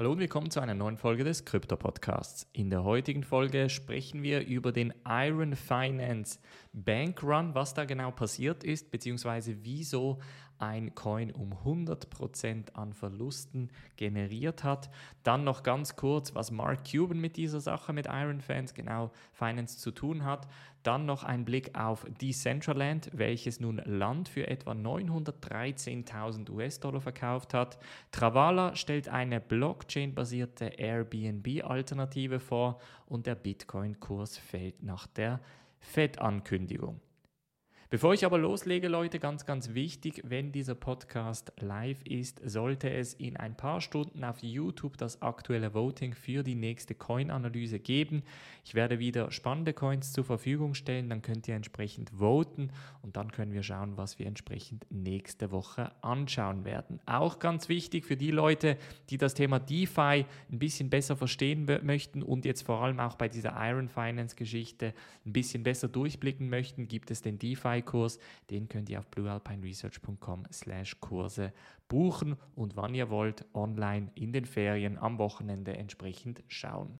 Hallo und willkommen zu einer neuen Folge des Krypto Podcasts. In der heutigen Folge sprechen wir über den Iron Finance Bank Run, was da genau passiert ist, beziehungsweise wieso ein Coin um 100% an Verlusten generiert hat. Dann noch ganz kurz, was Mark Cuban mit dieser Sache mit Iron Fans genau Finance zu tun hat. Dann noch ein Blick auf Decentraland, welches nun Land für etwa 913.000 US-Dollar verkauft hat. Travala stellt eine Blockchain-basierte Airbnb-Alternative vor und der Bitcoin-Kurs fällt nach der Fed-Ankündigung. Bevor ich aber loslege, Leute, ganz, ganz wichtig, wenn dieser Podcast live ist, sollte es in ein paar Stunden auf YouTube das aktuelle Voting für die nächste Coin-Analyse geben. Ich werde wieder spannende Coins zur Verfügung stellen, dann könnt ihr entsprechend voten und dann können wir schauen, was wir entsprechend nächste Woche anschauen werden. Auch ganz wichtig für die Leute, die das Thema DeFi ein bisschen besser verstehen möchten und jetzt vor allem auch bei dieser Iron Finance Geschichte ein bisschen besser durchblicken möchten, gibt es den DeFi kurs Den könnt ihr auf bluealpineresearch.com slash Kurse buchen und wann ihr wollt, online in den Ferien am Wochenende entsprechend schauen.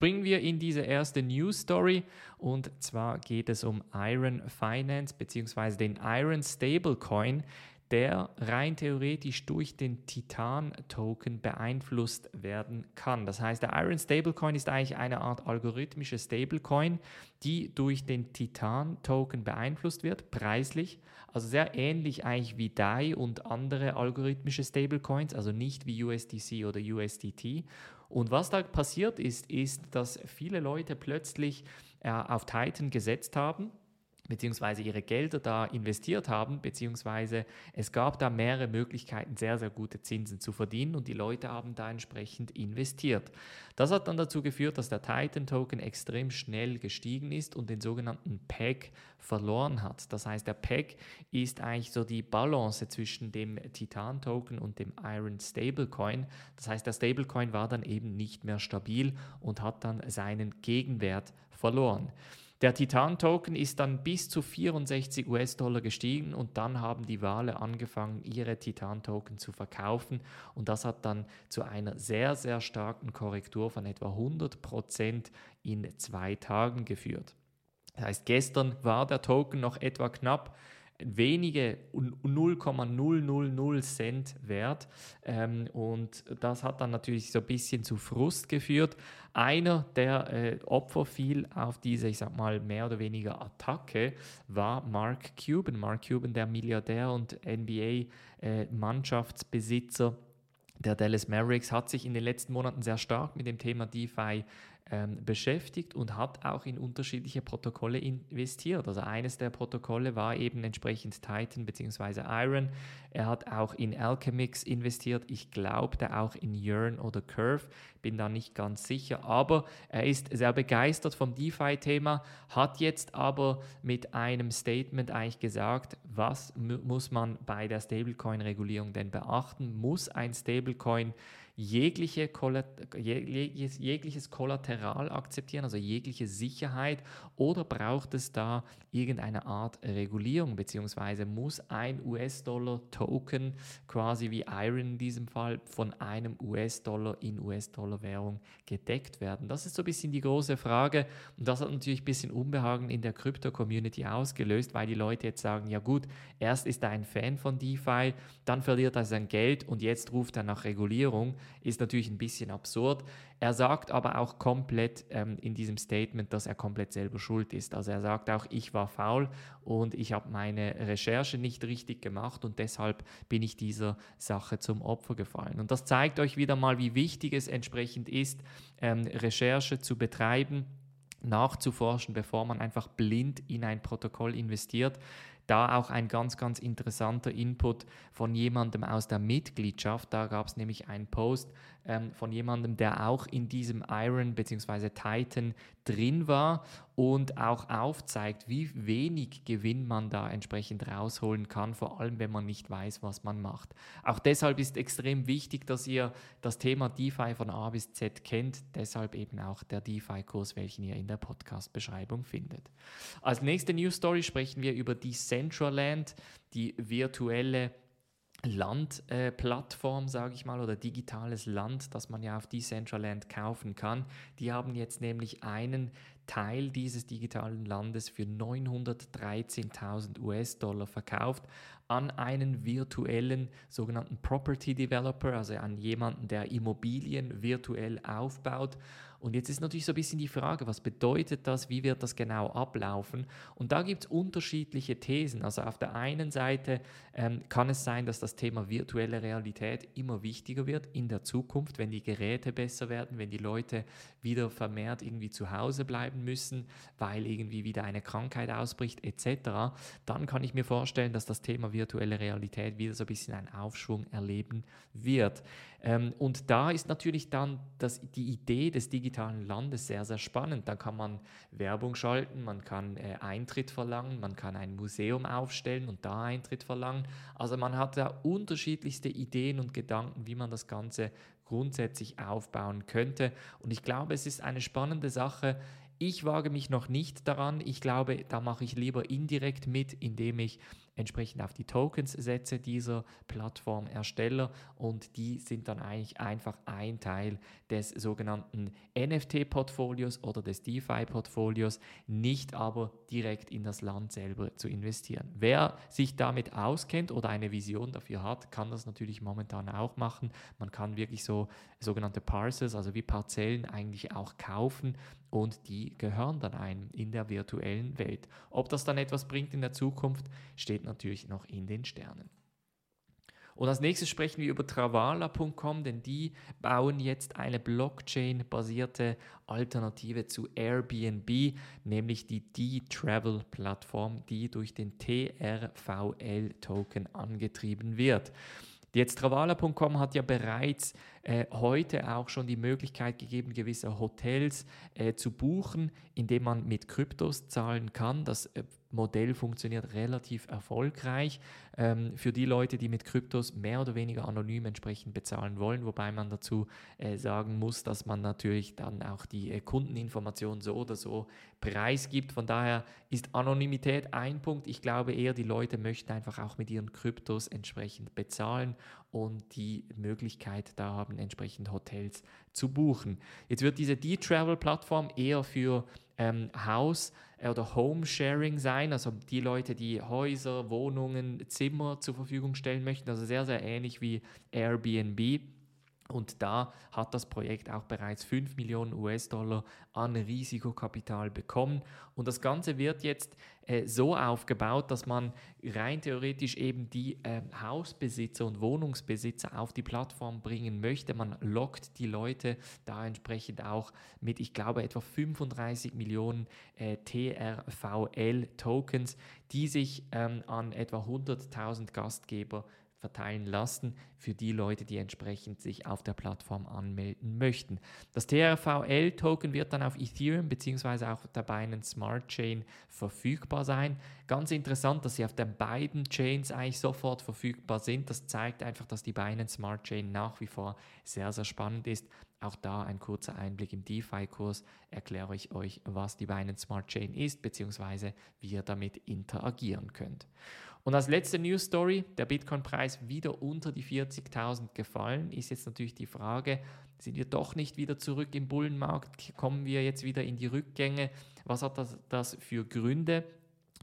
bringen wir in diese erste News Story und zwar geht es um Iron Finance bzw. den Iron Stablecoin, der rein theoretisch durch den Titan-Token beeinflusst werden kann. Das heißt, der Iron Stablecoin ist eigentlich eine Art algorithmische Stablecoin, die durch den Titan-Token beeinflusst wird, preislich. Also sehr ähnlich eigentlich wie DAI und andere algorithmische Stablecoins, also nicht wie USDC oder USDT. Und was da passiert ist, ist, dass viele Leute plötzlich äh, auf Titan gesetzt haben beziehungsweise ihre Gelder da investiert haben, beziehungsweise es gab da mehrere Möglichkeiten, sehr, sehr gute Zinsen zu verdienen und die Leute haben da entsprechend investiert. Das hat dann dazu geführt, dass der Titan-Token extrem schnell gestiegen ist und den sogenannten PEG verloren hat. Das heißt, der PEG ist eigentlich so die Balance zwischen dem Titan-Token und dem Iron Stablecoin. Das heißt, der Stablecoin war dann eben nicht mehr stabil und hat dann seinen Gegenwert verloren. Der Titan-Token ist dann bis zu 64 US-Dollar gestiegen und dann haben die Wale angefangen, ihre Titan-Token zu verkaufen und das hat dann zu einer sehr, sehr starken Korrektur von etwa 100 Prozent in zwei Tagen geführt. Das heißt, gestern war der Token noch etwa knapp wenige 0,000 Cent wert. Ähm, und das hat dann natürlich so ein bisschen zu Frust geführt. Einer der äh, Opfer fiel auf diese, ich sag mal, mehr oder weniger Attacke, war Mark Cuban. Mark Cuban, der Milliardär und NBA-Mannschaftsbesitzer. Äh, der Dallas Mavericks hat sich in den letzten Monaten sehr stark mit dem Thema DeFi ähm, beschäftigt und hat auch in unterschiedliche Protokolle investiert. Also eines der Protokolle war eben entsprechend Titan bzw. Iron. Er hat auch in Alchemix investiert. Ich glaube auch in Yearn oder Curve. Bin da nicht ganz sicher. Aber er ist sehr begeistert vom DeFi-Thema, hat jetzt aber mit einem Statement eigentlich gesagt, was muss man bei der Stablecoin-Regulierung denn beachten? Muss ein Stablecoin jegliche jegliches Kollateral akzeptieren, also jegliche Sicherheit, oder braucht es da irgendeine Art Regulierung, beziehungsweise muss ein US-Dollar-Token, quasi wie Iron in diesem Fall, von einem US-Dollar in US-Dollar-Währung gedeckt werden? Das ist so ein bisschen die große Frage und das hat natürlich ein bisschen Unbehagen in der Krypto-Community ausgelöst, weil die Leute jetzt sagen, ja gut, erst ist er ein Fan von DeFi, dann verliert er sein Geld und jetzt ruft er nach Regulierung ist natürlich ein bisschen absurd. Er sagt aber auch komplett ähm, in diesem Statement, dass er komplett selber schuld ist. Also er sagt auch, ich war faul und ich habe meine Recherche nicht richtig gemacht und deshalb bin ich dieser Sache zum Opfer gefallen. Und das zeigt euch wieder mal, wie wichtig es entsprechend ist, ähm, Recherche zu betreiben nachzuforschen, bevor man einfach blind in ein Protokoll investiert. Da auch ein ganz, ganz interessanter Input von jemandem aus der Mitgliedschaft. Da gab es nämlich einen Post ähm, von jemandem, der auch in diesem Iron bzw. Titan drin war und auch aufzeigt, wie wenig Gewinn man da entsprechend rausholen kann, vor allem wenn man nicht weiß, was man macht. Auch deshalb ist extrem wichtig, dass ihr das Thema DeFi von A bis Z kennt, deshalb eben auch der DeFi-Kurs, welchen ihr in der Podcast-Beschreibung findet. Als nächste News Story sprechen wir über Decentraland, die virtuelle Landplattform, äh, sage ich mal, oder digitales Land, das man ja auf Decentraland kaufen kann. Die haben jetzt nämlich einen Teil dieses digitalen Landes für 913.000 US-Dollar verkauft an einen virtuellen sogenannten Property Developer, also an jemanden, der Immobilien virtuell aufbaut und jetzt ist natürlich so ein bisschen die Frage, was bedeutet das, wie wird das genau ablaufen? Und da gibt es unterschiedliche Thesen. Also auf der einen Seite ähm, kann es sein, dass das Thema virtuelle Realität immer wichtiger wird in der Zukunft, wenn die Geräte besser werden, wenn die Leute wieder vermehrt irgendwie zu Hause bleiben müssen, weil irgendwie wieder eine Krankheit ausbricht etc. Dann kann ich mir vorstellen, dass das Thema virtuelle Realität wieder so ein bisschen einen Aufschwung erleben wird. Ähm, und da ist natürlich dann das, die Idee des digitalen Landes sehr, sehr spannend. Da kann man Werbung schalten, man kann äh, Eintritt verlangen, man kann ein Museum aufstellen und da Eintritt verlangen. Also man hat da unterschiedlichste Ideen und Gedanken, wie man das Ganze grundsätzlich aufbauen könnte. Und ich glaube, es ist eine spannende Sache, ich wage mich noch nicht daran. Ich glaube, da mache ich lieber indirekt mit, indem ich entsprechend auf die Tokens setze dieser Plattformersteller und die sind dann eigentlich einfach ein Teil des sogenannten NFT-Portfolios oder des DeFi-Portfolios, nicht aber direkt in das Land selber zu investieren. Wer sich damit auskennt oder eine Vision dafür hat, kann das natürlich momentan auch machen. Man kann wirklich so sogenannte Parcels, also wie Parzellen eigentlich auch kaufen und die gehören dann einem in der virtuellen Welt. Ob das dann etwas bringt in der Zukunft, steht natürlich noch in den Sternen. Und als nächstes sprechen wir über Travala.com, denn die bauen jetzt eine Blockchain-basierte Alternative zu Airbnb, nämlich die D-Travel-Plattform, die durch den TRVL-Token angetrieben wird. Jetzt Travala.com hat ja bereits äh, heute auch schon die Möglichkeit gegeben, gewisse Hotels äh, zu buchen, indem man mit Kryptos zahlen kann. Das äh, Modell funktioniert relativ erfolgreich ähm, für die Leute, die mit Kryptos mehr oder weniger anonym entsprechend bezahlen wollen, wobei man dazu äh, sagen muss, dass man natürlich dann auch die äh, Kundeninformation so oder so preisgibt. Von daher ist Anonymität ein Punkt. Ich glaube eher, die Leute möchten einfach auch mit ihren Kryptos entsprechend bezahlen und die Möglichkeit da haben, entsprechend Hotels zu buchen. Jetzt wird diese D-Travel-Plattform eher für ähm, Haus- oder Home-Sharing sein, also die Leute, die Häuser, Wohnungen, Zimmer zur Verfügung stellen möchten, also sehr, sehr ähnlich wie Airbnb. Und da hat das Projekt auch bereits 5 Millionen US-Dollar an Risikokapital bekommen. Und das Ganze wird jetzt äh, so aufgebaut, dass man rein theoretisch eben die äh, Hausbesitzer und Wohnungsbesitzer auf die Plattform bringen möchte. Man lockt die Leute da entsprechend auch mit, ich glaube, etwa 35 Millionen äh, TRVL-Tokens, die sich ähm, an etwa 100.000 Gastgeber verteilen lassen für die Leute, die entsprechend sich auf der Plattform anmelden möchten. Das TRVL-Token wird dann auf Ethereum bzw. auch der Binance Smart Chain verfügbar sein. Ganz interessant, dass sie auf den beiden Chains eigentlich sofort verfügbar sind. Das zeigt einfach, dass die Binance Smart Chain nach wie vor sehr, sehr spannend ist. Auch da ein kurzer Einblick im DeFi-Kurs erkläre ich euch, was die Binance Smart Chain ist bzw. wie ihr damit interagieren könnt. Und als letzte News Story, der Bitcoin-Preis wieder unter die 40.000 gefallen, ist jetzt natürlich die Frage, sind wir doch nicht wieder zurück im Bullenmarkt? Kommen wir jetzt wieder in die Rückgänge? Was hat das, das für Gründe?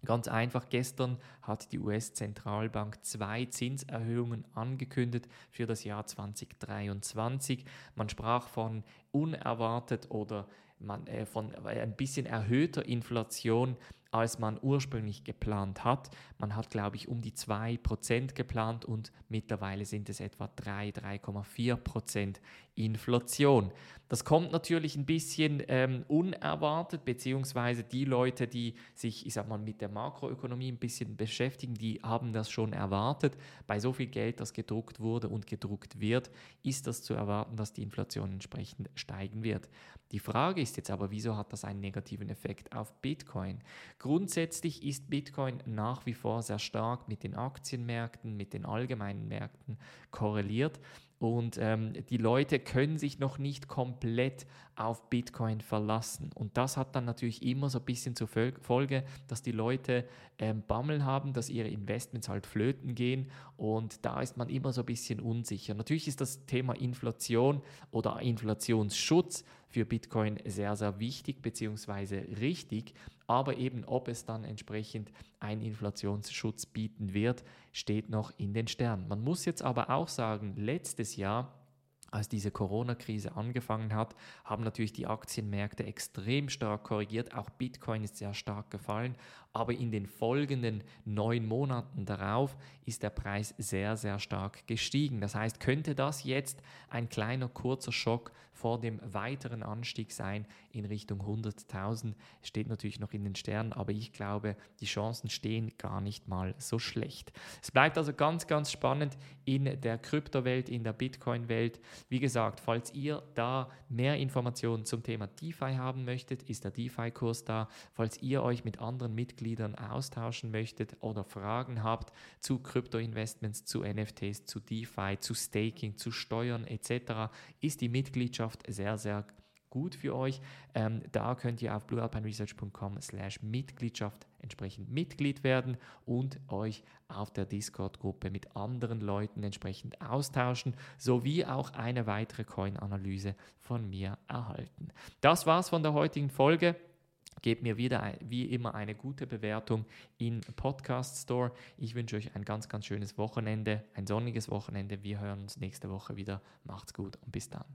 Ganz einfach, gestern hat die US-Zentralbank zwei Zinserhöhungen angekündigt für das Jahr 2023. Man sprach von unerwartet oder man, äh, von ein bisschen erhöhter Inflation als man ursprünglich geplant hat. Man hat, glaube ich, um die 2% geplant und mittlerweile sind es etwa 3, 3,4% Inflation. Das kommt natürlich ein bisschen ähm, unerwartet, beziehungsweise die Leute, die sich, ich sag mal, mit der Makroökonomie ein bisschen beschäftigen, die haben das schon erwartet. Bei so viel Geld, das gedruckt wurde und gedruckt wird, ist das zu erwarten, dass die Inflation entsprechend steigen wird. Die Frage ist jetzt aber, wieso hat das einen negativen Effekt auf Bitcoin? Grundsätzlich ist Bitcoin nach wie vor sehr stark mit den Aktienmärkten, mit den allgemeinen Märkten korreliert. Und ähm, die Leute können sich noch nicht komplett auf Bitcoin verlassen. Und das hat dann natürlich immer so ein bisschen zur Folge, dass die Leute ähm, Bammel haben, dass ihre Investments halt flöten gehen. Und da ist man immer so ein bisschen unsicher. Natürlich ist das Thema Inflation oder Inflationsschutz für Bitcoin sehr, sehr wichtig bzw. richtig. Aber eben, ob es dann entsprechend einen Inflationsschutz bieten wird, steht noch in den Sternen. Man muss jetzt aber auch sagen, letztes Jahr als diese Corona-Krise angefangen hat, haben natürlich die Aktienmärkte extrem stark korrigiert. Auch Bitcoin ist sehr stark gefallen. Aber in den folgenden neun Monaten darauf ist der Preis sehr, sehr stark gestiegen. Das heißt, könnte das jetzt ein kleiner, kurzer Schock vor dem weiteren Anstieg sein in Richtung 100.000? Steht natürlich noch in den Sternen, aber ich glaube, die Chancen stehen gar nicht mal so schlecht. Es bleibt also ganz, ganz spannend in der Kryptowelt, in der Bitcoin-Welt. Wie gesagt, falls ihr da mehr Informationen zum Thema DeFi haben möchtet, ist der DeFi-Kurs da. Falls ihr euch mit anderen Mitgliedern austauschen möchtet oder Fragen habt zu Krypto-Investments, zu NFTs, zu DeFi, zu Staking, zu Steuern etc., ist die Mitgliedschaft sehr, sehr gut für euch. Ähm, da könnt ihr auf bluealpineresearch.com slash Mitgliedschaft entsprechend Mitglied werden und euch auf der Discord-Gruppe mit anderen Leuten entsprechend austauschen, sowie auch eine weitere Coin-Analyse von mir erhalten. Das war's von der heutigen Folge. Gebt mir wieder wie immer eine gute Bewertung im Podcast Store. Ich wünsche euch ein ganz, ganz schönes Wochenende, ein sonniges Wochenende. Wir hören uns nächste Woche wieder. Macht's gut und bis dann.